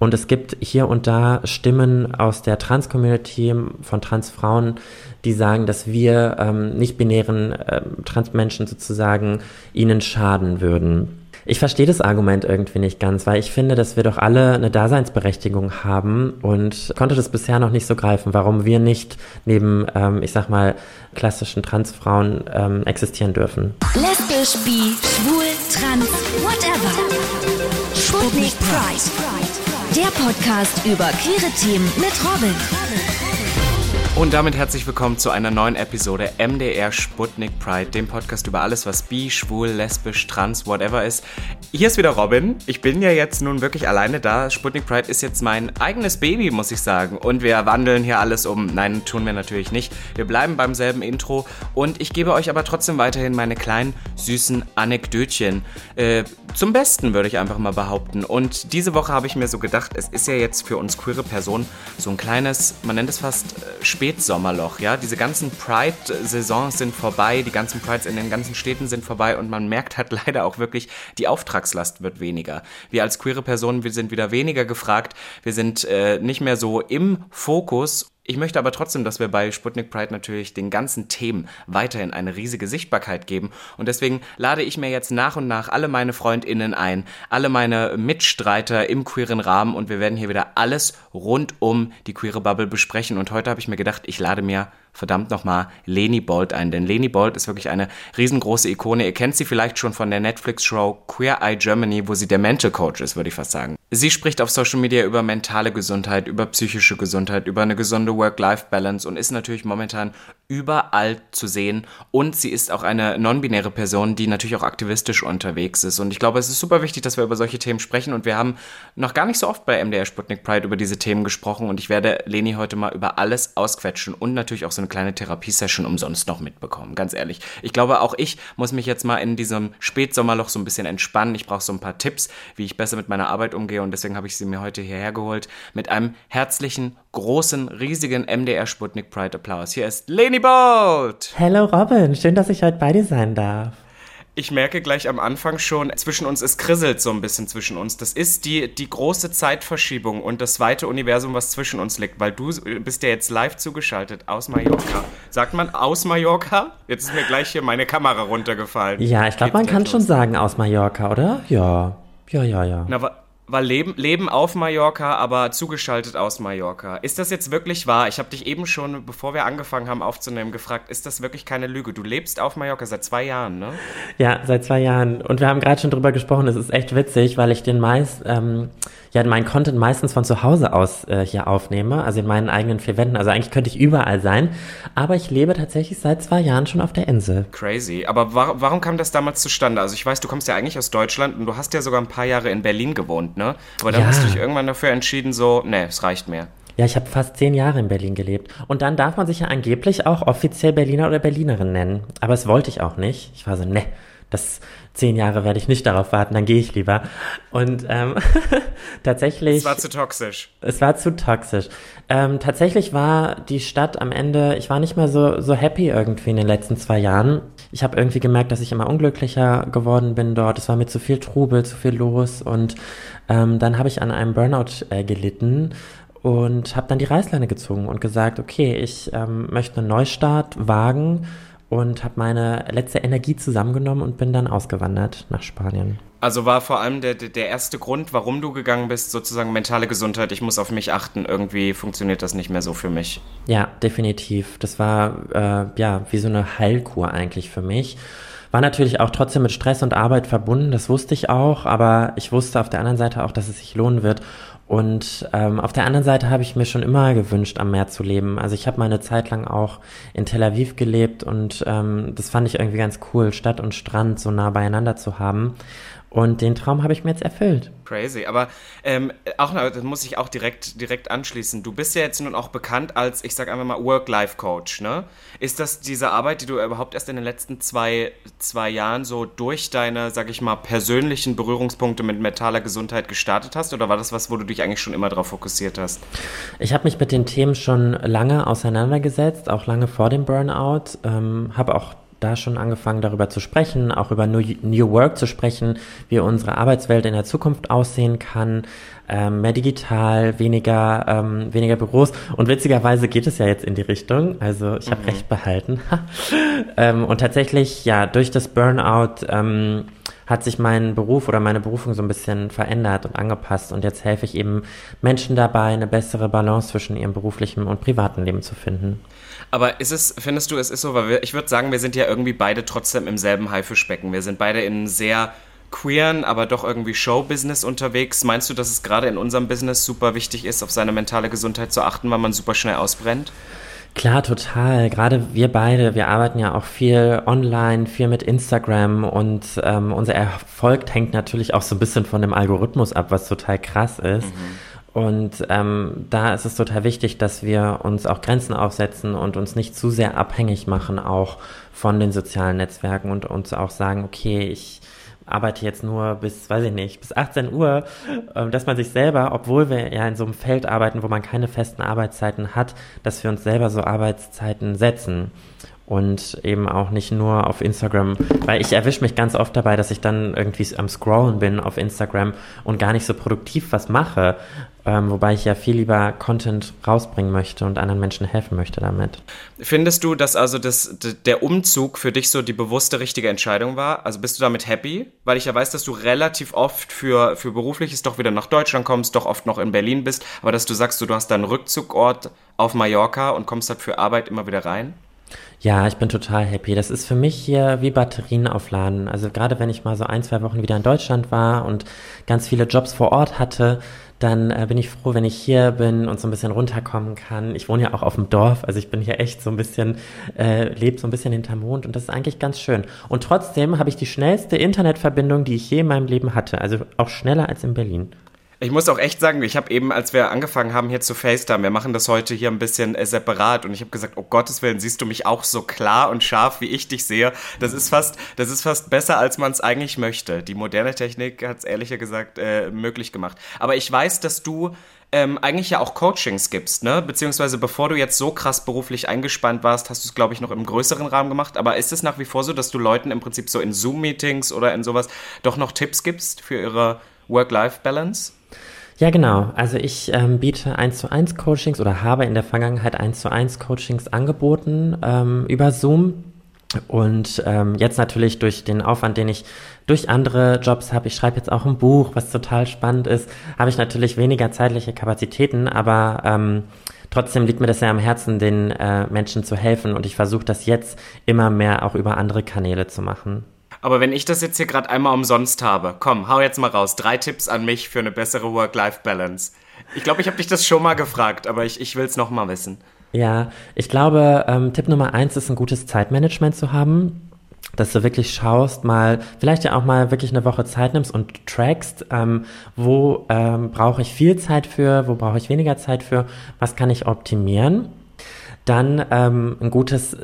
Und es gibt hier und da Stimmen aus der Trans-Community von Transfrauen, die sagen, dass wir ähm, nicht-binären äh, Transmenschen sozusagen ihnen schaden würden. Ich verstehe das Argument irgendwie nicht ganz, weil ich finde, dass wir doch alle eine Daseinsberechtigung haben und konnte das bisher noch nicht so greifen, warum wir nicht neben, ähm, ich sag mal, klassischen Transfrauen ähm, existieren dürfen. Lesbisch, bi, schwul, trans, whatever. Sputnik Pride. Der Podcast über queere Themen mit Robin. Und damit herzlich willkommen zu einer neuen Episode MDR Sputnik Pride, dem Podcast über alles, was bi, schwul, lesbisch, trans, whatever ist. Hier ist wieder Robin. Ich bin ja jetzt nun wirklich alleine da. Sputnik Pride ist jetzt mein eigenes Baby, muss ich sagen. Und wir wandeln hier alles um. Nein, tun wir natürlich nicht. Wir bleiben beim selben Intro. Und ich gebe euch aber trotzdem weiterhin meine kleinen, süßen Anekdötchen. Äh, zum Besten, würde ich einfach mal behaupten. Und diese Woche habe ich mir so gedacht, es ist ja jetzt für uns queere Personen so ein kleines, man nennt es fast äh, Spätsommerloch, ja. Diese ganzen Pride-Saisons sind vorbei, die ganzen Prides in den ganzen Städten sind vorbei und man merkt halt leider auch wirklich, die Auftragslast wird weniger. Wir als queere Personen, wir sind wieder weniger gefragt, wir sind äh, nicht mehr so im Fokus ich möchte aber trotzdem, dass wir bei Sputnik Pride natürlich den ganzen Themen weiterhin eine riesige Sichtbarkeit geben. Und deswegen lade ich mir jetzt nach und nach alle meine FreundInnen ein, alle meine Mitstreiter im queeren Rahmen und wir werden hier wieder alles rund um die queere Bubble besprechen. Und heute habe ich mir gedacht, ich lade mir verdammt nochmal Leni Bolt ein. Denn Leni Bolt ist wirklich eine riesengroße Ikone. Ihr kennt sie vielleicht schon von der Netflix-Show Queer Eye Germany, wo sie der Mental Coach ist, würde ich fast sagen. Sie spricht auf Social Media über mentale Gesundheit, über psychische Gesundheit, über eine gesunde Work-Life-Balance und ist natürlich momentan überall zu sehen. Und sie ist auch eine non-binäre Person, die natürlich auch aktivistisch unterwegs ist. Und ich glaube, es ist super wichtig, dass wir über solche Themen sprechen. Und wir haben noch gar nicht so oft bei MDR Sputnik Pride über diese Themen gesprochen. Und ich werde Leni heute mal über alles ausquetschen und natürlich auch so eine kleine Therapiesession umsonst noch mitbekommen. Ganz ehrlich. Ich glaube, auch ich muss mich jetzt mal in diesem Spätsommerloch so ein bisschen entspannen. Ich brauche so ein paar Tipps, wie ich besser mit meiner Arbeit umgehe. Und deswegen habe ich sie mir heute hierher geholt mit einem herzlichen, großen, riesigen MDR Sputnik Pride Applaus. Hier ist Leni Bolt! Hello Robin, schön, dass ich heute bei dir sein darf. Ich merke gleich am Anfang schon, zwischen uns, es krisselt so ein bisschen zwischen uns. Das ist die, die große Zeitverschiebung und das weite Universum, was zwischen uns liegt, weil du bist ja jetzt live zugeschaltet aus Mallorca. Sagt man aus Mallorca? Jetzt ist mir gleich hier meine Kamera runtergefallen. Ja, ich glaube, man kann los. schon sagen aus Mallorca, oder? Ja. Ja, ja, ja. Na, war Leben, Leben auf Mallorca, aber zugeschaltet aus Mallorca. Ist das jetzt wirklich wahr? Ich habe dich eben schon, bevor wir angefangen haben aufzunehmen, gefragt, ist das wirklich keine Lüge? Du lebst auf Mallorca seit zwei Jahren, ne? Ja, seit zwei Jahren. Und wir haben gerade schon drüber gesprochen, es ist echt witzig, weil ich den meist, ähm, ja, meinen Content meistens von zu Hause aus äh, hier aufnehme, also in meinen eigenen vier Wänden. Also eigentlich könnte ich überall sein, aber ich lebe tatsächlich seit zwei Jahren schon auf der Insel. Crazy. Aber war, warum kam das damals zustande? Also ich weiß, du kommst ja eigentlich aus Deutschland und du hast ja sogar ein paar Jahre in Berlin gewohnt, ne? Aber dann ja. hast du dich irgendwann dafür entschieden, so, ne, es reicht mir. Ja, ich habe fast zehn Jahre in Berlin gelebt. Und dann darf man sich ja angeblich auch offiziell Berliner oder Berlinerin nennen. Aber das wollte ich auch nicht. Ich war so, ne, das zehn Jahre werde ich nicht darauf warten, dann gehe ich lieber. Und ähm, tatsächlich. Es war zu toxisch. Es war zu toxisch. Ähm, tatsächlich war die Stadt am Ende, ich war nicht mehr so, so happy irgendwie in den letzten zwei Jahren. Ich habe irgendwie gemerkt, dass ich immer unglücklicher geworden bin dort. Es war mir zu viel Trubel, zu viel los. Und ähm, dann habe ich an einem Burnout äh, gelitten und habe dann die Reißleine gezogen und gesagt, okay, ich ähm, möchte einen Neustart wagen und habe meine letzte Energie zusammengenommen und bin dann ausgewandert nach Spanien. Also war vor allem der, der erste Grund, warum du gegangen bist, sozusagen mentale Gesundheit, ich muss auf mich achten, irgendwie funktioniert das nicht mehr so für mich. Ja, definitiv. Das war äh, ja wie so eine Heilkur eigentlich für mich. War natürlich auch trotzdem mit Stress und Arbeit verbunden, das wusste ich auch, aber ich wusste auf der anderen Seite auch, dass es sich lohnen wird. Und ähm, auf der anderen Seite habe ich mir schon immer gewünscht, am Meer zu leben. Also ich habe mal eine Zeit lang auch in Tel Aviv gelebt und ähm, das fand ich irgendwie ganz cool, Stadt und Strand so nah beieinander zu haben. Und den Traum habe ich mir jetzt erfüllt. Crazy. Aber ähm, auch, das muss ich auch direkt, direkt anschließen. Du bist ja jetzt nun auch bekannt als, ich sag einfach mal, Work-Life-Coach, ne? Ist das diese Arbeit, die du überhaupt erst in den letzten zwei, zwei Jahren so durch deine, sag ich mal, persönlichen Berührungspunkte mit mentaler Gesundheit gestartet hast? Oder war das was, wo du dich eigentlich schon immer darauf fokussiert hast? Ich habe mich mit den Themen schon lange auseinandergesetzt, auch lange vor dem Burnout. Ähm, habe auch da schon angefangen, darüber zu sprechen, auch über New, New Work zu sprechen, wie unsere Arbeitswelt in der Zukunft aussehen kann. ähm, mehr digital, weniger, ähm, weniger Büros. Und witzigerweise geht es ja jetzt in die Richtung. Also ich habe mhm. recht behalten. ähm, und tatsächlich, ja, durch das Burnout ähm, hat sich mein Beruf oder meine Berufung so ein bisschen verändert und angepasst. Und jetzt helfe ich eben Menschen dabei, eine bessere Balance zwischen ihrem beruflichen und privaten Leben zu finden. Aber ist es, findest du, es ist so, weil wir, ich würde sagen, wir sind ja irgendwie beide trotzdem im selben Haifischbecken. Wir sind beide in sehr queeren, aber doch irgendwie Showbusiness unterwegs. Meinst du, dass es gerade in unserem Business super wichtig ist, auf seine mentale Gesundheit zu achten, weil man super schnell ausbrennt? Klar, total. Gerade wir beide, wir arbeiten ja auch viel online, viel mit Instagram und ähm, unser Erfolg hängt natürlich auch so ein bisschen von dem Algorithmus ab, was total krass ist. Mhm. Und ähm, da ist es total wichtig, dass wir uns auch Grenzen aufsetzen und uns nicht zu sehr abhängig machen, auch von den sozialen Netzwerken und uns auch sagen, okay, ich arbeite jetzt nur bis, weiß ich nicht, bis 18 Uhr, ähm, dass man sich selber, obwohl wir ja in so einem Feld arbeiten, wo man keine festen Arbeitszeiten hat, dass wir uns selber so Arbeitszeiten setzen und eben auch nicht nur auf Instagram, weil ich erwische mich ganz oft dabei, dass ich dann irgendwie am Scrollen bin auf Instagram und gar nicht so produktiv was mache, ähm, wobei ich ja viel lieber Content rausbringen möchte und anderen Menschen helfen möchte damit. Findest du, dass also das, der Umzug für dich so die bewusste richtige Entscheidung war? Also bist du damit happy? Weil ich ja weiß, dass du relativ oft für, für berufliches doch wieder nach Deutschland kommst, doch oft noch in Berlin bist, aber dass du sagst, du hast deinen Rückzugort auf Mallorca und kommst halt für Arbeit immer wieder rein? Ja, ich bin total happy. Das ist für mich hier wie Batterien aufladen. Also gerade wenn ich mal so ein, zwei Wochen wieder in Deutschland war und ganz viele Jobs vor Ort hatte, dann äh, bin ich froh, wenn ich hier bin und so ein bisschen runterkommen kann. Ich wohne ja auch auf dem Dorf, also ich bin hier echt so ein bisschen, äh, lebe so ein bisschen hinterm Mond und das ist eigentlich ganz schön. Und trotzdem habe ich die schnellste Internetverbindung, die ich je in meinem Leben hatte, also auch schneller als in Berlin. Ich muss auch echt sagen, ich habe eben, als wir angefangen haben hier zu FaceTime, wir machen das heute hier ein bisschen äh, separat und ich habe gesagt, oh Gottes Willen, siehst du mich auch so klar und scharf, wie ich dich sehe. Das ist fast, das ist fast besser, als man es eigentlich möchte. Die moderne Technik hat es ehrlicher gesagt äh, möglich gemacht. Aber ich weiß, dass du ähm, eigentlich ja auch Coachings gibst, ne? Beziehungsweise bevor du jetzt so krass beruflich eingespannt warst, hast du es, glaube ich, noch im größeren Rahmen gemacht. Aber ist es nach wie vor so, dass du Leuten im Prinzip so in Zoom-Meetings oder in sowas doch noch Tipps gibst für ihre Work-Life-Balance? Ja, genau. Also ich ähm, biete 1 zu 1 Coachings oder habe in der Vergangenheit 1 zu 1 Coachings angeboten ähm, über Zoom. Und ähm, jetzt natürlich durch den Aufwand, den ich durch andere Jobs habe, ich schreibe jetzt auch ein Buch, was total spannend ist, habe ich natürlich weniger zeitliche Kapazitäten, aber ähm, trotzdem liegt mir das ja am Herzen, den äh, Menschen zu helfen und ich versuche das jetzt immer mehr auch über andere Kanäle zu machen. Aber wenn ich das jetzt hier gerade einmal umsonst habe, komm, hau jetzt mal raus. Drei Tipps an mich für eine bessere Work-Life-Balance. Ich glaube, ich habe dich das schon mal gefragt, aber ich, ich will es nochmal wissen. Ja, ich glaube, ähm, Tipp Nummer eins ist ein gutes Zeitmanagement zu haben dass du wirklich schaust, mal, vielleicht ja auch mal wirklich eine Woche Zeit nimmst und trackst, ähm, wo ähm, brauche ich viel Zeit für, wo brauche ich weniger Zeit für, was kann ich optimieren. Dann ähm, ein gutes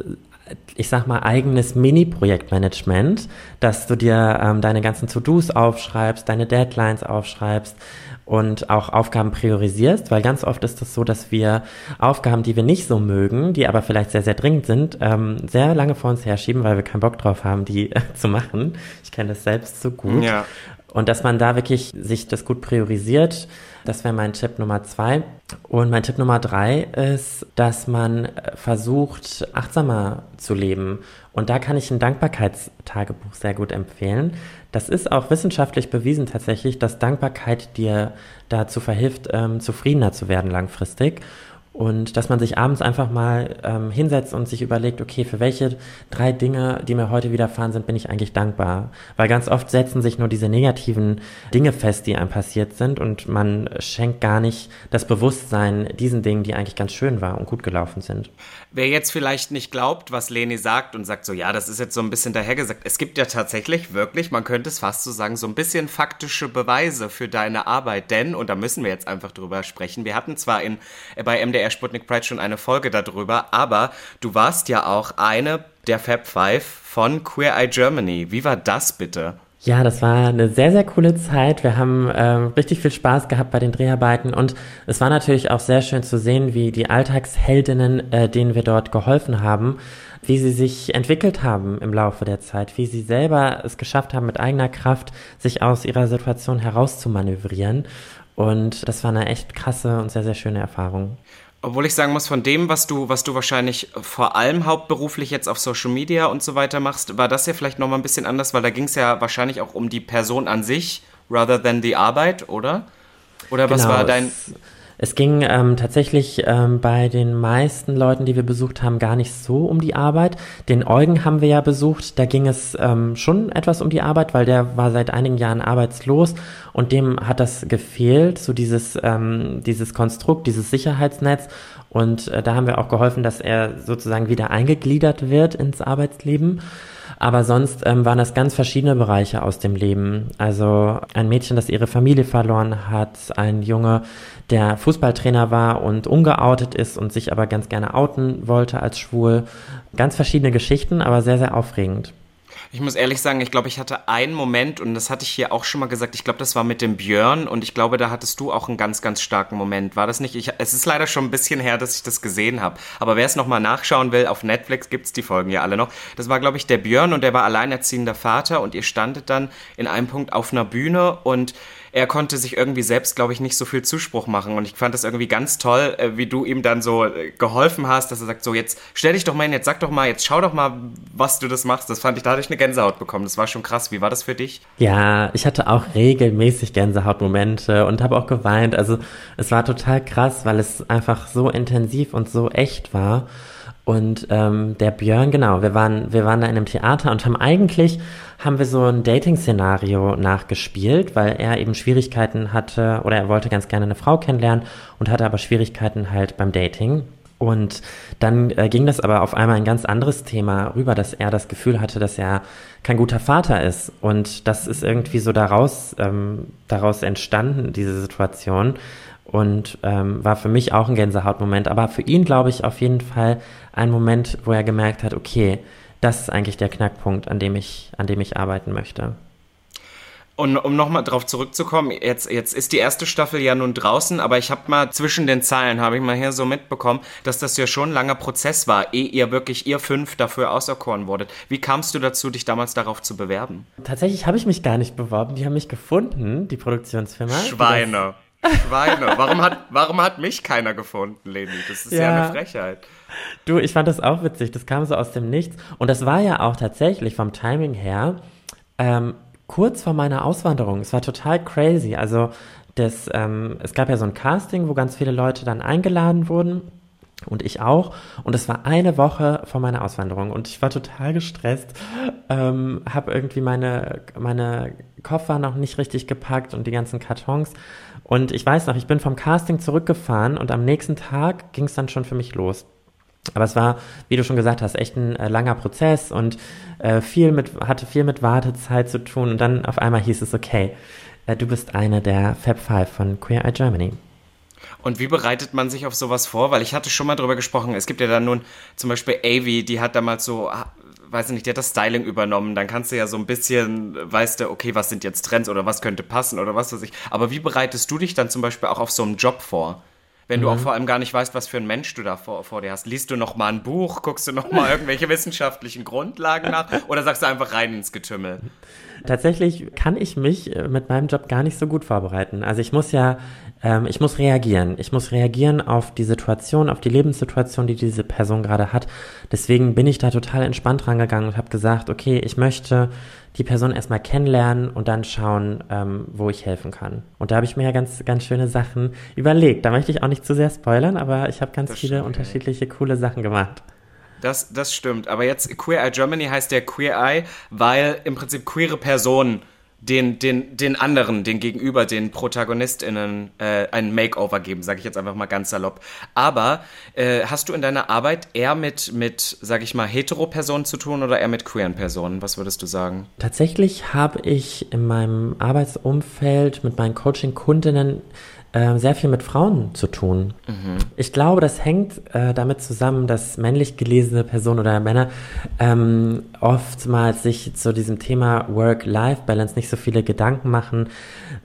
ich sag mal, eigenes Mini-Projektmanagement, dass du dir ähm, deine ganzen To-Dos aufschreibst, deine Deadlines aufschreibst und auch Aufgaben priorisierst, weil ganz oft ist es das so, dass wir Aufgaben, die wir nicht so mögen, die aber vielleicht sehr, sehr dringend sind, ähm, sehr lange vor uns herschieben, weil wir keinen Bock drauf haben, die äh, zu machen. Ich kenne das selbst so gut. Ja. Und dass man da wirklich sich das gut priorisiert, das wäre mein Tipp Nummer zwei. Und mein Tipp Nummer drei ist, dass man äh, versucht, achtsamer zu leben. Und da kann ich ein Dankbarkeitstagebuch sehr gut empfehlen. Das ist auch wissenschaftlich bewiesen tatsächlich, dass Dankbarkeit dir dazu verhilft, ähm, zufriedener zu werden langfristig. Und dass man sich abends einfach mal ähm, hinsetzt und sich überlegt, okay, für welche drei Dinge, die mir heute widerfahren sind, bin ich eigentlich dankbar. Weil ganz oft setzen sich nur diese negativen Dinge fest, die einem passiert sind und man schenkt gar nicht das Bewusstsein diesen Dingen, die eigentlich ganz schön waren und gut gelaufen sind. Wer jetzt vielleicht nicht glaubt, was Leni sagt und sagt so, ja, das ist jetzt so ein bisschen dahergesagt. Es gibt ja tatsächlich wirklich, man könnte es fast so sagen, so ein bisschen faktische Beweise für deine Arbeit. Denn, und da müssen wir jetzt einfach drüber sprechen, wir hatten zwar in, äh, bei MDR MDR Sputnik Pride schon eine Folge darüber, aber du warst ja auch eine der Fab Five von Queer Eye Germany. Wie war das bitte? Ja, das war eine sehr, sehr coole Zeit. Wir haben äh, richtig viel Spaß gehabt bei den Dreharbeiten und es war natürlich auch sehr schön zu sehen, wie die Alltagsheldinnen, äh, denen wir dort geholfen haben, wie sie sich entwickelt haben im Laufe der Zeit, wie sie selber es geschafft haben, mit eigener Kraft sich aus ihrer Situation herauszumanövrieren Und das war eine echt krasse und sehr, sehr schöne Erfahrung. Obwohl ich sagen muss, von dem, was du, was du wahrscheinlich vor allem hauptberuflich jetzt auf Social Media und so weiter machst, war das ja vielleicht nochmal ein bisschen anders, weil da ging es ja wahrscheinlich auch um die Person an sich, rather than die Arbeit, oder? Oder was genau, war dein. Es, ging ähm, tatsächlich ähm, bei den meisten Leuten, die wir besucht haben, gar nicht so um die Arbeit. Den Eugen haben wir ja besucht, da ging es ähm, schon etwas um die Arbeit, weil der war seit einigen Jahren arbeitslos und dem hat das gefehlt, so dieses, ähm, dieses Konstrukt, dieses Sicherheitsnetz. Und äh, da haben wir auch geholfen, dass er sozusagen wieder eingegliedert wird ins Arbeitsleben. Aber sonst ähm, waren das ganz verschiedene Bereiche aus dem Leben. Also ein Mädchen, das ihre Familie verloren hat, ein Junge, der Fußballtrainer war und ungeoutet ist und sich aber ganz gerne outen wollte als schwul. Ganz verschiedene Geschichten, aber sehr, sehr aufregend. Ich muss ehrlich sagen, ich glaube, ich hatte einen Moment, und das hatte ich hier auch schon mal gesagt, ich glaube, das war mit dem Björn, und ich glaube, da hattest du auch einen ganz, ganz starken Moment. War das nicht? Ich, es ist leider schon ein bisschen her, dass ich das gesehen habe. Aber wer es nochmal nachschauen will, auf Netflix gibt es die Folgen ja alle noch. Das war, glaube ich, der Björn, und der war alleinerziehender Vater, und ihr standet dann in einem Punkt auf einer Bühne, und er konnte sich irgendwie selbst, glaube ich, nicht so viel Zuspruch machen. Und ich fand das irgendwie ganz toll, äh, wie du ihm dann so äh, geholfen hast, dass er sagt, so jetzt stell dich doch mal hin, jetzt sag doch mal, jetzt schau doch mal, was du das machst. Das fand ich, da hatte ich eine Gänsehaut bekommen. Das war schon krass. Wie war das für dich? Ja, ich hatte auch regelmäßig Gänsehautmomente und habe auch geweint. Also es war total krass, weil es einfach so intensiv und so echt war. Und ähm, der Björn, genau, wir waren, wir waren da in einem Theater und haben eigentlich, haben wir so ein Dating-Szenario nachgespielt, weil er eben Schwierigkeiten hatte oder er wollte ganz gerne eine Frau kennenlernen und hatte aber Schwierigkeiten halt beim Dating. Und dann äh, ging das aber auf einmal ein ganz anderes Thema rüber, dass er das Gefühl hatte, dass er kein guter Vater ist. Und das ist irgendwie so daraus, ähm, daraus entstanden, diese Situation und ähm, war für mich auch ein Gänsehautmoment, aber für ihn glaube ich auf jeden Fall ein Moment, wo er gemerkt hat, okay, das ist eigentlich der Knackpunkt, an dem ich, an dem ich arbeiten möchte. Und um nochmal drauf zurückzukommen, jetzt, jetzt ist die erste Staffel ja nun draußen, aber ich habe mal zwischen den Zeilen, habe ich mal hier so mitbekommen, dass das ja schon ein langer Prozess war, ehe ihr wirklich, ihr fünf dafür auserkoren wurdet. Wie kamst du dazu, dich damals darauf zu bewerben? Tatsächlich habe ich mich gar nicht beworben, die haben mich gefunden, die Produktionsfirma. Schweine. Schweine. Warum hat, warum hat mich keiner gefunden, Leni? Das ist ja. ja eine Frechheit. Du, ich fand das auch witzig. Das kam so aus dem Nichts. Und das war ja auch tatsächlich vom Timing her ähm, kurz vor meiner Auswanderung. Es war total crazy. Also das, ähm, es gab ja so ein Casting, wo ganz viele Leute dann eingeladen wurden. Und ich auch. Und es war eine Woche vor meiner Auswanderung. Und ich war total gestresst. Ähm, habe irgendwie meine, meine Koffer noch nicht richtig gepackt und die ganzen Kartons. Und ich weiß noch, ich bin vom Casting zurückgefahren und am nächsten Tag ging es dann schon für mich los. Aber es war, wie du schon gesagt hast, echt ein äh, langer Prozess und äh, viel mit, hatte viel mit Wartezeit zu tun. Und dann auf einmal hieß es, okay, äh, du bist eine der Fab Five von Queer Eye Germany. Und wie bereitet man sich auf sowas vor? Weil ich hatte schon mal drüber gesprochen. Es gibt ja dann nun zum Beispiel Avi, die hat damals so weiß ich nicht, der hat das Styling übernommen, dann kannst du ja so ein bisschen, weißt du, okay, was sind jetzt Trends oder was könnte passen oder was weiß ich. Aber wie bereitest du dich dann zum Beispiel auch auf so einen Job vor? Wenn du auch mhm. vor allem gar nicht weißt, was für ein Mensch du da vor, vor dir hast. Liest du noch mal ein Buch, guckst du noch mal irgendwelche wissenschaftlichen Grundlagen nach oder sagst du einfach rein ins Getümmel? Tatsächlich kann ich mich äh, mit meinem Job gar nicht so gut vorbereiten. Also ich muss ja ähm, ich muss reagieren. Ich muss reagieren auf die Situation, auf die Lebenssituation, die diese Person gerade hat. Deswegen bin ich da total entspannt rangegangen und habe gesagt, okay, ich möchte die Person erstmal kennenlernen und dann schauen, ähm, wo ich helfen kann. Und da habe ich mir ja ganz, ganz schöne Sachen überlegt. Da möchte ich auch nicht zu sehr spoilern, aber ich habe ganz das viele stimmt, unterschiedliche coole Sachen gemacht. Das, das stimmt. Aber jetzt Queer Eye Germany heißt ja Queer Eye, weil im Prinzip queere Personen den, den, den anderen, den Gegenüber, den ProtagonistInnen äh, ein Makeover geben, sage ich jetzt einfach mal ganz salopp. Aber äh, hast du in deiner Arbeit eher mit, mit sage ich mal, hetero-Personen zu tun oder eher mit queeren Personen? Was würdest du sagen? Tatsächlich habe ich in meinem Arbeitsumfeld mit meinen Coaching-Kundinnen äh, sehr viel mit Frauen zu tun. Mhm. Ich glaube, das hängt äh, damit zusammen, dass männlich gelesene Personen oder Männer ähm, oftmals sich zu diesem Thema Work-Life-Balance nicht so viele Gedanken machen.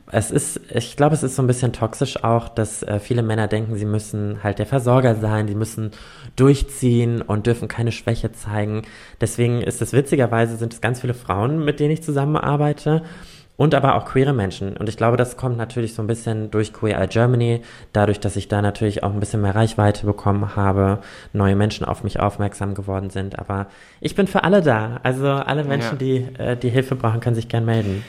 Es ist, ich glaube, es ist so ein bisschen toxisch auch, dass äh, viele Männer denken, sie müssen halt der Versorger sein, sie müssen durchziehen und dürfen keine Schwäche zeigen. Deswegen ist es witzigerweise, sind es ganz viele Frauen, mit denen ich zusammenarbeite. Und aber auch queere Menschen. Und ich glaube, das kommt natürlich so ein bisschen durch Queer Eye Germany, dadurch, dass ich da natürlich auch ein bisschen mehr Reichweite bekommen habe, neue Menschen auf mich aufmerksam geworden sind. Aber ich bin für alle da. Also alle Menschen, ja. die äh, die Hilfe brauchen, können sich gern melden.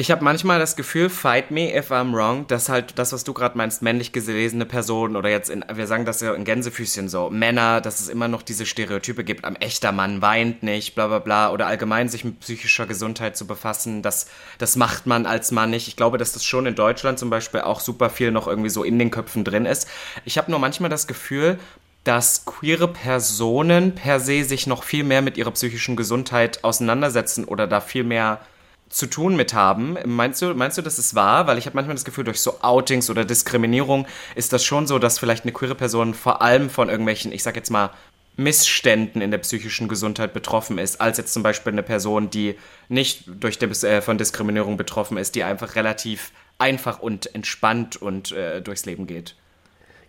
Ich habe manchmal das Gefühl, fight me if I'm wrong, dass halt das, was du gerade meinst, männlich gelesene Personen oder jetzt in, wir sagen das ja in Gänsefüßchen so, Männer, dass es immer noch diese Stereotype gibt, ein echter Mann weint nicht, bla bla bla, oder allgemein sich mit psychischer Gesundheit zu befassen, das, das macht man als Mann nicht. Ich glaube, dass das schon in Deutschland zum Beispiel auch super viel noch irgendwie so in den Köpfen drin ist. Ich habe nur manchmal das Gefühl, dass queere Personen per se sich noch viel mehr mit ihrer psychischen Gesundheit auseinandersetzen oder da viel mehr zu tun mit haben. Meinst du, meinst du, das ist wahr? Weil ich habe manchmal das Gefühl, durch so Outings oder Diskriminierung ist das schon so, dass vielleicht eine queere Person vor allem von irgendwelchen, ich sag jetzt mal, Missständen in der psychischen Gesundheit betroffen ist, als jetzt zum Beispiel eine Person, die nicht durch Dis äh, von Diskriminierung betroffen ist, die einfach relativ einfach und entspannt und äh, durchs Leben geht.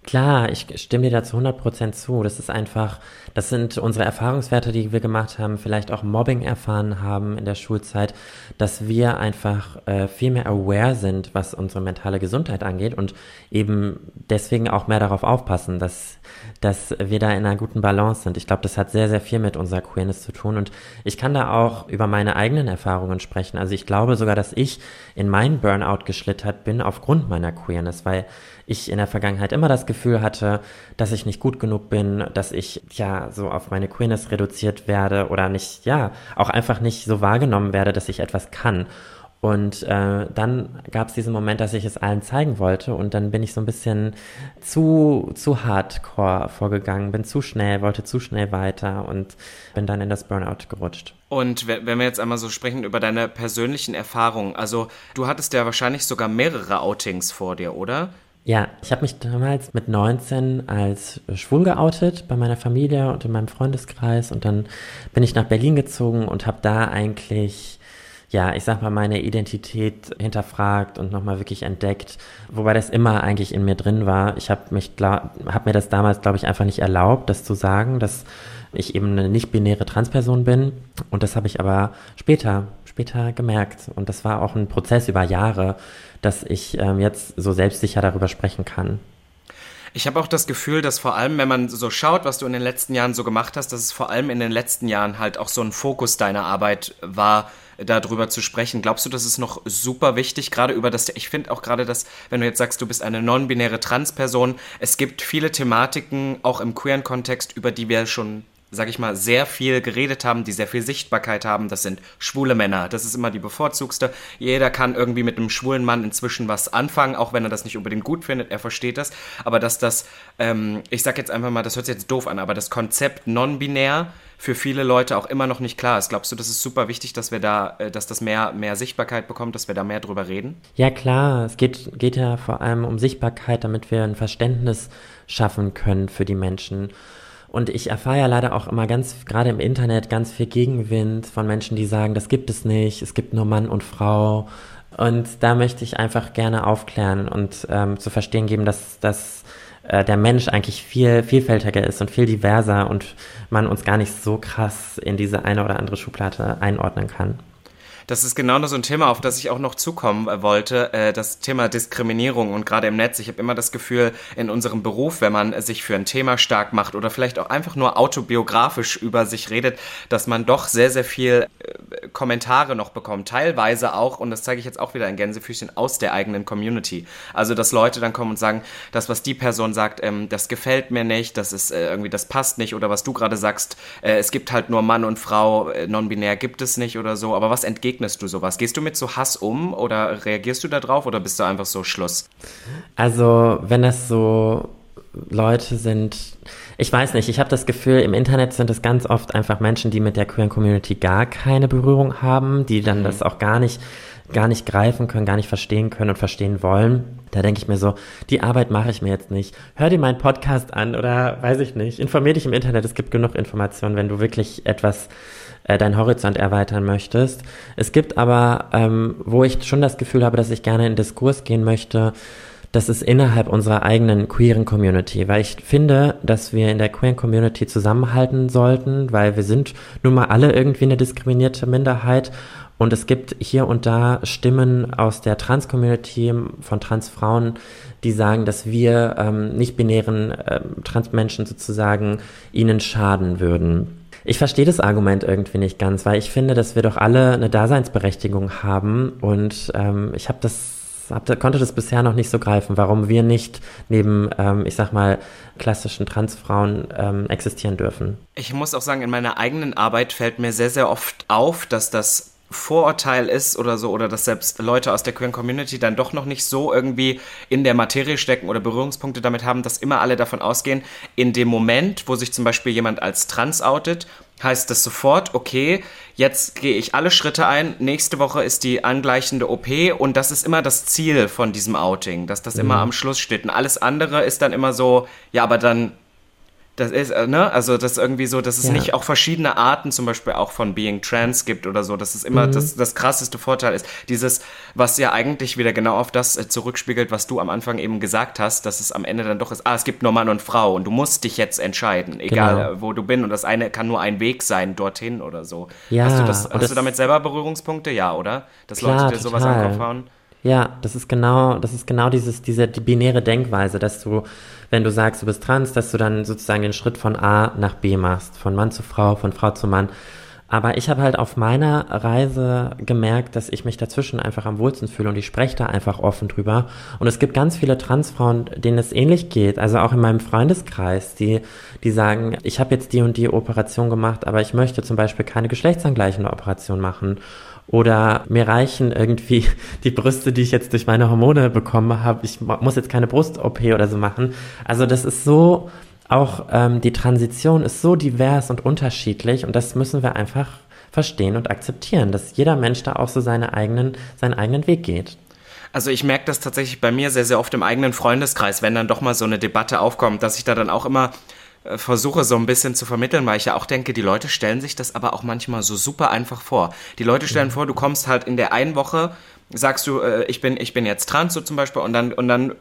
Klar, ich stimme dir dazu 100% zu. Das ist einfach, das sind unsere Erfahrungswerte, die wir gemacht haben, vielleicht auch Mobbing erfahren haben in der Schulzeit, dass wir einfach äh, viel mehr aware sind, was unsere mentale Gesundheit angeht und eben deswegen auch mehr darauf aufpassen, dass, dass wir da in einer guten Balance sind. Ich glaube, das hat sehr, sehr viel mit unserer Queerness zu tun und ich kann da auch über meine eigenen Erfahrungen sprechen. Also ich glaube sogar, dass ich in meinen Burnout geschlittert bin aufgrund meiner Queerness, weil ich in der Vergangenheit immer das Gefühl hatte, dass ich nicht gut genug bin, dass ich ja so auf meine Queerness reduziert werde oder nicht, ja, auch einfach nicht so wahrgenommen werde, dass ich etwas kann. Und äh, dann gab es diesen Moment, dass ich es allen zeigen wollte und dann bin ich so ein bisschen zu, zu hardcore vorgegangen, bin zu schnell, wollte zu schnell weiter und bin dann in das Burnout gerutscht. Und wenn wir jetzt einmal so sprechen über deine persönlichen Erfahrungen, also du hattest ja wahrscheinlich sogar mehrere Outings vor dir, oder? Ja, ich habe mich damals mit 19 als schwul geoutet bei meiner Familie und in meinem Freundeskreis und dann bin ich nach Berlin gezogen und habe da eigentlich, ja, ich sag mal, meine Identität hinterfragt und nochmal wirklich entdeckt, wobei das immer eigentlich in mir drin war. Ich habe mich, habe mir das damals, glaube ich, einfach nicht erlaubt, das zu sagen, dass ich eben eine nicht-binäre Transperson bin und das habe ich aber später später gemerkt. Und das war auch ein Prozess über Jahre, dass ich ähm, jetzt so selbstsicher darüber sprechen kann. Ich habe auch das Gefühl, dass vor allem, wenn man so schaut, was du in den letzten Jahren so gemacht hast, dass es vor allem in den letzten Jahren halt auch so ein Fokus deiner Arbeit war, darüber zu sprechen. Glaubst du, das ist noch super wichtig, gerade über das, ich finde auch gerade das, wenn du jetzt sagst, du bist eine non-binäre Transperson, es gibt viele Thematiken, auch im queeren Kontext, über die wir schon sag ich mal, sehr viel geredet haben, die sehr viel Sichtbarkeit haben, das sind schwule Männer. Das ist immer die bevorzugste. Jeder kann irgendwie mit einem schwulen Mann inzwischen was anfangen, auch wenn er das nicht unbedingt gut findet, er versteht das. Aber dass das, ähm, ich sag jetzt einfach mal, das hört sich jetzt doof an, aber das Konzept non-binär für viele Leute auch immer noch nicht klar ist. Glaubst du, das ist super wichtig, dass wir da, äh, dass das mehr, mehr Sichtbarkeit bekommt, dass wir da mehr drüber reden? Ja, klar. Es geht, geht ja vor allem um Sichtbarkeit, damit wir ein Verständnis schaffen können für die Menschen. Und ich erfahre ja leider auch immer ganz, gerade im Internet, ganz viel Gegenwind von Menschen, die sagen, das gibt es nicht, es gibt nur Mann und Frau. Und da möchte ich einfach gerne aufklären und ähm, zu verstehen geben, dass, dass äh, der Mensch eigentlich viel vielfältiger ist und viel diverser und man uns gar nicht so krass in diese eine oder andere Schublade einordnen kann. Das ist genau so ein Thema, auf das ich auch noch zukommen wollte, äh, das Thema Diskriminierung und gerade im Netz. Ich habe immer das Gefühl, in unserem Beruf, wenn man sich für ein Thema stark macht oder vielleicht auch einfach nur autobiografisch über sich redet, dass man doch sehr, sehr viel äh, Kommentare noch bekommt. Teilweise auch, und das zeige ich jetzt auch wieder in Gänsefüßchen, aus der eigenen Community. Also, dass Leute dann kommen und sagen, das, was die Person sagt, ähm, das gefällt mir nicht, das ist äh, irgendwie, das passt nicht oder was du gerade sagst, äh, es gibt halt nur Mann und Frau, äh, non-binär gibt es nicht oder so. Aber was entgegnet begegnest du sowas? Gehst du mit so Hass um oder reagierst du da drauf oder bist du einfach so Schluss? Also, wenn das so Leute sind, ich weiß nicht, ich habe das Gefühl, im Internet sind es ganz oft einfach Menschen, die mit der queeren Community gar keine Berührung haben, die dann mhm. das auch gar nicht gar nicht greifen können, gar nicht verstehen können und verstehen wollen. Da denke ich mir so, die Arbeit mache ich mir jetzt nicht. Hör dir meinen Podcast an oder weiß ich nicht. Informier dich im Internet, es gibt genug Informationen, wenn du wirklich etwas äh, deinen Horizont erweitern möchtest. Es gibt aber, ähm, wo ich schon das Gefühl habe, dass ich gerne in Diskurs gehen möchte, das ist innerhalb unserer eigenen queeren Community, weil ich finde, dass wir in der queeren Community zusammenhalten sollten, weil wir sind nun mal alle irgendwie eine diskriminierte Minderheit Und es gibt hier und da Stimmen aus der Trans-Community, von Transfrauen, die sagen, dass wir ähm, nicht-binären äh, Transmenschen sozusagen ihnen schaden würden. Ich verstehe das Argument irgendwie nicht ganz, weil ich finde, dass wir doch alle eine Daseinsberechtigung haben und ähm, ich habe das konnte das bisher noch nicht so greifen, warum wir nicht neben, ähm, ich sag mal, klassischen Transfrauen ähm, existieren dürfen. Ich muss auch sagen, in meiner eigenen Arbeit fällt mir sehr, sehr oft auf, dass das Vorurteil ist oder so, oder dass selbst Leute aus der queeren Community dann doch noch nicht so irgendwie in der Materie stecken oder Berührungspunkte damit haben, dass immer alle davon ausgehen, in dem Moment, wo sich zum Beispiel jemand als trans outet, heißt das sofort, okay, jetzt gehe ich alle Schritte ein, nächste Woche ist die angleichende OP und das ist immer das Ziel von diesem Outing, dass das mhm. immer am Schluss steht. Und alles andere ist dann immer so, ja, aber dann das ist, äh, ne, also das ist irgendwie so, dass es ja. nicht auch verschiedene Arten zum Beispiel auch von Being Trans gibt oder so, dass es immer mhm. das, das krasseste Vorteil ist. Dieses, was ja eigentlich wieder genau auf das äh, zurückspiegelt, was du am Anfang eben gesagt hast, dass es am Ende dann doch ist, ah, es gibt nur Mann und Frau und du musst dich jetzt entscheiden, egal genau. Äh, wo du bist und das eine kann nur ein Weg sein dorthin oder so. Ja, hast du, das, hast das, du damit selber Berührungspunkte? Ja, oder? Dass klar, Leute dir sowas den Kopf hauen? Ja, das ist genau, das ist genau dieses, diese die binäre Denkweise, dass du, wenn du sagst, du bist trans, dass du dann sozusagen den Schritt von A nach B machst, von Mann zu Frau, von Frau zu Mann. Aber ich habe halt auf meiner Reise gemerkt, dass ich mich dazwischen einfach am wohlsten fühle und ich spreche da einfach offen drüber. Und es gibt ganz viele Transfrauen, denen es ähnlich geht. Also auch in meinem Freundeskreis, die, die sagen, ich habe jetzt die und die Operation gemacht, aber ich möchte zum Beispiel keine geschlechtsangleichende Operation machen. Oder mir reichen irgendwie die Brüste, die ich jetzt durch meine Hormone bekommen habe. Ich muss jetzt keine Brust-OP oder so machen. Also das ist so, auch ähm, die Transition ist so divers und unterschiedlich und das müssen wir einfach verstehen und akzeptieren, dass jeder Mensch da auch so seine eigenen, seinen eigenen Weg geht. Also ich merke das tatsächlich bei mir sehr, sehr oft im eigenen Freundeskreis, wenn dann doch mal so eine Debatte aufkommt, dass ich da dann auch immer äh, versuche so ein bisschen zu vermitteln, weil ich ja auch denke, die Leute stellen sich das aber auch manchmal so super einfach vor. Die Leute stellen vor, du kommst halt in der einen Woche, sagst du, äh, ich bin ich bin jetzt trans so zum Beispiel und dann und dann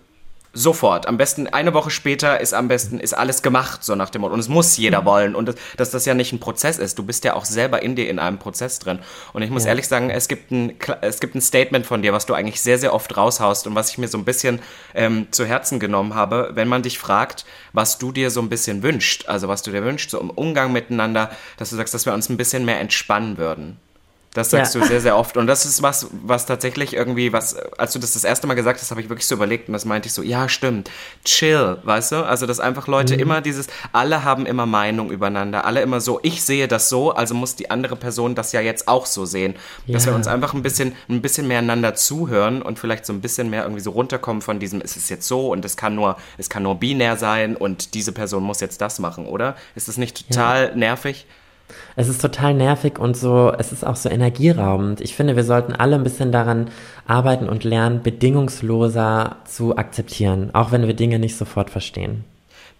Sofort. Am besten eine Woche später ist am besten ist alles gemacht, so nach dem Motto. Und es muss jeder mhm. wollen. Und das, dass das ja nicht ein Prozess ist. Du bist ja auch selber in dir in einem Prozess drin. Und ich muss ja. ehrlich sagen, es gibt, ein, es gibt ein Statement von dir, was du eigentlich sehr, sehr oft raushaust und was ich mir so ein bisschen ähm, zu Herzen genommen habe, wenn man dich fragt, was du dir so ein bisschen wünscht, also was du dir wünschst, so im Umgang miteinander, dass du sagst, dass wir uns ein bisschen mehr entspannen würden. Das sagst ja. du sehr, sehr oft. Und das ist was, was tatsächlich irgendwie, was, als du das das erste Mal gesagt hast, habe ich wirklich so überlegt und das meinte ich so, ja, stimmt, chill, weißt du? Also, dass einfach Leute mhm. immer dieses, alle haben immer Meinung übereinander, alle immer so, ich sehe das so, also muss die andere Person das ja jetzt auch so sehen. Ja. Dass wir uns einfach ein bisschen, ein bisschen mehr einander zuhören und vielleicht so ein bisschen mehr irgendwie so runterkommen von diesem, es ist jetzt so und es kann nur, es kann nur binär sein und diese Person muss jetzt das machen, oder? Ist das nicht total ja. nervig? Es ist total nervig und so, es ist auch so energieraubend. Ich finde, wir sollten alle ein bisschen daran arbeiten und lernen, bedingungsloser zu akzeptieren, auch wenn wir Dinge nicht sofort verstehen.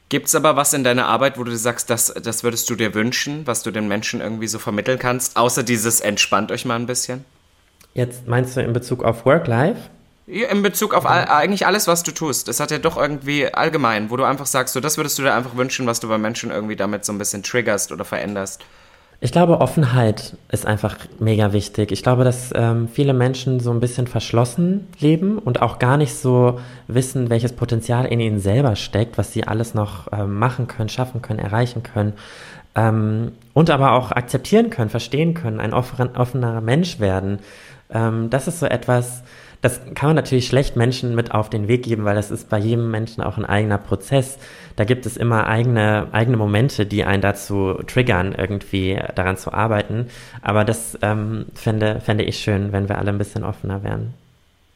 Gibt es aber was in deiner Arbeit, wo du sagst, das, das würdest du dir wünschen, was du den Menschen irgendwie so vermitteln kannst, außer dieses entspannt euch mal ein bisschen? Jetzt meinst du in Bezug auf Work-Life? In Bezug auf all, eigentlich alles, was du tust. Es hat ja doch irgendwie allgemein, wo du einfach sagst, so das würdest du dir einfach wünschen, was du bei Menschen irgendwie damit so ein bisschen triggerst oder veränderst. Ich glaube, Offenheit ist einfach mega wichtig. Ich glaube, dass ähm, viele Menschen so ein bisschen verschlossen leben und auch gar nicht so wissen, welches Potenzial in ihnen selber steckt, was sie alles noch ähm, machen können, schaffen können, erreichen können. Ähm, und aber auch akzeptieren können, verstehen können, ein offen, offener Mensch werden. Ähm, das ist so etwas, das kann man natürlich schlecht Menschen mit auf den Weg geben, weil das ist bei jedem Menschen auch ein eigener Prozess. Da gibt es immer eigene, eigene Momente, die einen dazu triggern, irgendwie daran zu arbeiten. Aber das ähm, fände, fände ich schön, wenn wir alle ein bisschen offener wären.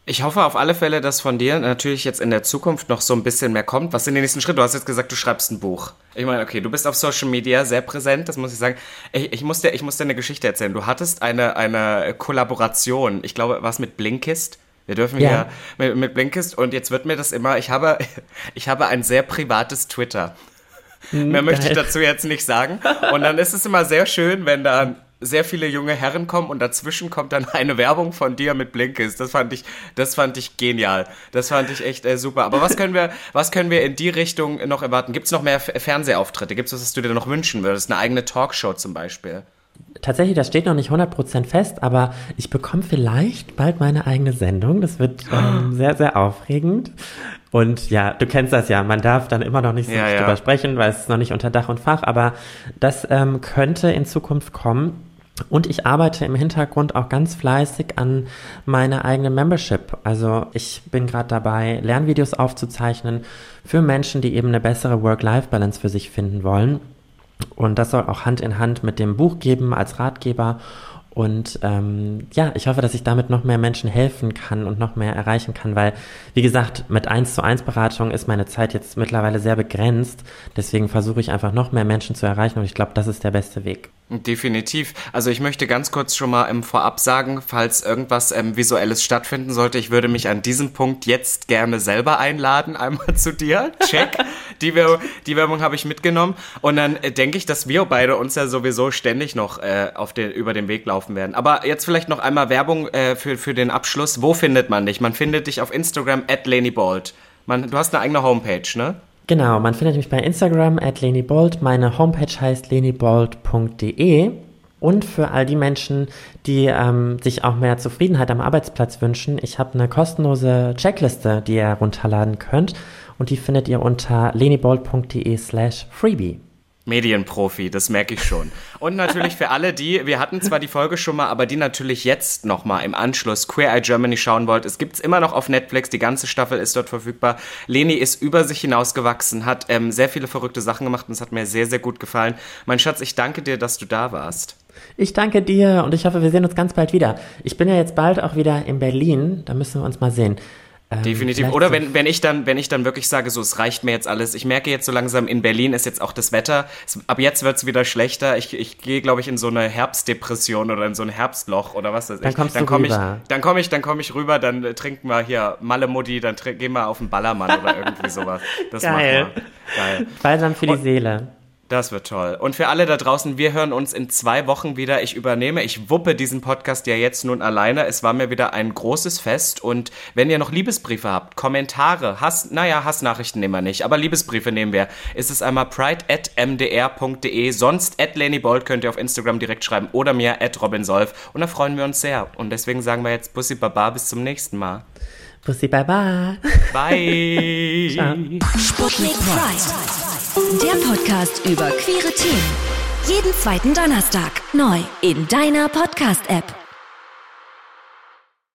Ich hoffe auf alle Fälle, dass von dir natürlich jetzt in der Zukunft noch so ein bisschen mehr kommt. Was sind die nächsten Schritte? Du hast jetzt gesagt, du schreibst ein Buch. Ich meine, okay, du bist auf Social Media sehr präsent, das muss ich sagen. Ich, ich, muss, dir, ich muss dir eine Geschichte erzählen. Du hattest eine, eine Kollaboration, ich glaube, was mit Blinkist? Wir dürfen ja. hier mit, mit Blinkist und jetzt wird mir das immer, ich habe, ich habe ein sehr privates Twitter. Mhm, Mehr möchte ich dazu jetzt nicht sagen. Und dann ist es immer sehr schön, wenn da sehr viele junge Herren kommen und dazwischen kommt dann eine Werbung von dir mit Blinkist. Das fand ich, das fand ich genial. Das fand ich echt äh, super. Aber was können wir, was können wir in die Richtung noch erwarten? Gibt es noch mehr Fernsehauftritte? Gibt es was, was du dir noch wünschen würdest? Eine eigene Talkshow zum Beispiel? Tatsächlich, das steht noch nicht 100% fest, aber ich bekomme vielleicht bald meine eigene Sendung. Das wird ähm, sehr, sehr aufregend. Und ja, du kennst das ja, man darf dann immer noch nicht so Ja, ja. drüber sprechen, weil es ist noch nicht unter Dach und Fach, aber das ähm, könnte in Zukunft kommen. Und ich arbeite im Hintergrund auch ganz fleißig an meiner eigenen Membership. Also ich bin gerade dabei, Lernvideos aufzuzeichnen für Menschen, die eben eine bessere Work-Life-Balance für sich finden wollen. Und das soll auch Hand in Hand mit dem Buch geben als Ratgeber. Und ähm, ja, ich hoffe, dass ich damit noch mehr Menschen helfen kann und noch mehr erreichen kann, weil, wie gesagt, mit 1 zu 1 Beratung ist meine Zeit jetzt mittlerweile sehr begrenzt. Deswegen versuche ich einfach noch mehr Menschen zu erreichen und ich glaube, das ist der beste Weg. Definitiv. Also ich möchte ganz kurz schon mal im Vorab sagen, falls irgendwas ähm, Visuelles stattfinden sollte, ich würde mich an diesem Punkt jetzt gerne selber einladen, einmal zu dir. Check. die, Wir die Werbung habe ich mitgenommen. Und dann äh, denke ich, dass wir beide uns ja sowieso ständig noch äh, auf den, über den Weg laufen werden. Aber jetzt vielleicht noch einmal Werbung äh, für, für den Abschluss. Wo findet man dich? Man findet dich auf Instagram at LeniBold. Man, du hast eine eigene Homepage, ne? Genau, man findet mich bei Instagram at lenibold. Meine Homepage heißt lenibold.de. Und für all die Menschen, die ähm, sich auch mehr Zufriedenheit am Arbeitsplatz wünschen, ich habe eine kostenlose Checkliste, die ihr runterladen könnt. Und die findet ihr unter lenibold.de slash freebie. Medienprofi, das merke ich schon. Und natürlich für alle die, wir hatten zwar die Folge schon mal, aber die natürlich jetzt nochmal im Anschluss Queer Eye Germany schauen wollt. Es gibt's immer noch auf Netflix, die ganze Staffel ist dort verfügbar. Leni ist über sich hinausgewachsen, hat ähm, sehr viele verrückte Sachen gemacht und es hat mir sehr, sehr gut gefallen. Mein Schatz, ich danke dir, dass du da warst. Ich danke dir und ich hoffe, wir sehen uns ganz bald wieder. Ich bin ja jetzt bald auch wieder in Berlin, da müssen wir uns mal sehen. Ähm, Definitiv. Oder wenn, wenn ich dann, wenn ich dann wirklich sage, so, es reicht mir jetzt alles. Ich merke jetzt so langsam, in Berlin ist jetzt auch das Wetter. Es, ab jetzt wird's wieder schlechter. Ich, ich gehe, glaube ich, in so eine Herbstdepression oder in so ein Herbstloch oder was weiß ich. Dann kommst dann du komm ich, rüber. dann komme ich, dann komme ich rüber, dann äh, trinken wir hier Malle Mutti, dann gehen wir auf den Ballermann oder irgendwie sowas. Das Geil. machen wir. Geil. Balsam für die Seele. Das wird toll. Und für alle da draußen, wir hören uns in zwei Wochen wieder. Ich übernehme, ich wuppe diesen Podcast ja jetzt nun alleine. Es war mir wieder ein großes Fest. Und wenn ihr noch Liebesbriefe habt, Kommentare, Hass, naja, Hassnachrichten nehmen wir nicht, aber Liebesbriefe nehmen wir, ist es einmal pride.mdr.de. Sonst at Lenny Bold könnt ihr auf Instagram direkt schreiben oder mir at Robin Solf. Und da freuen wir uns sehr. Und deswegen sagen wir jetzt Bussi Baba, bis zum nächsten Mal. Bussi, baba. Bye. Sputnik Pride. Der Podcast über queere Themen. Jeden zweiten Donnerstag neu in deiner Podcast-App.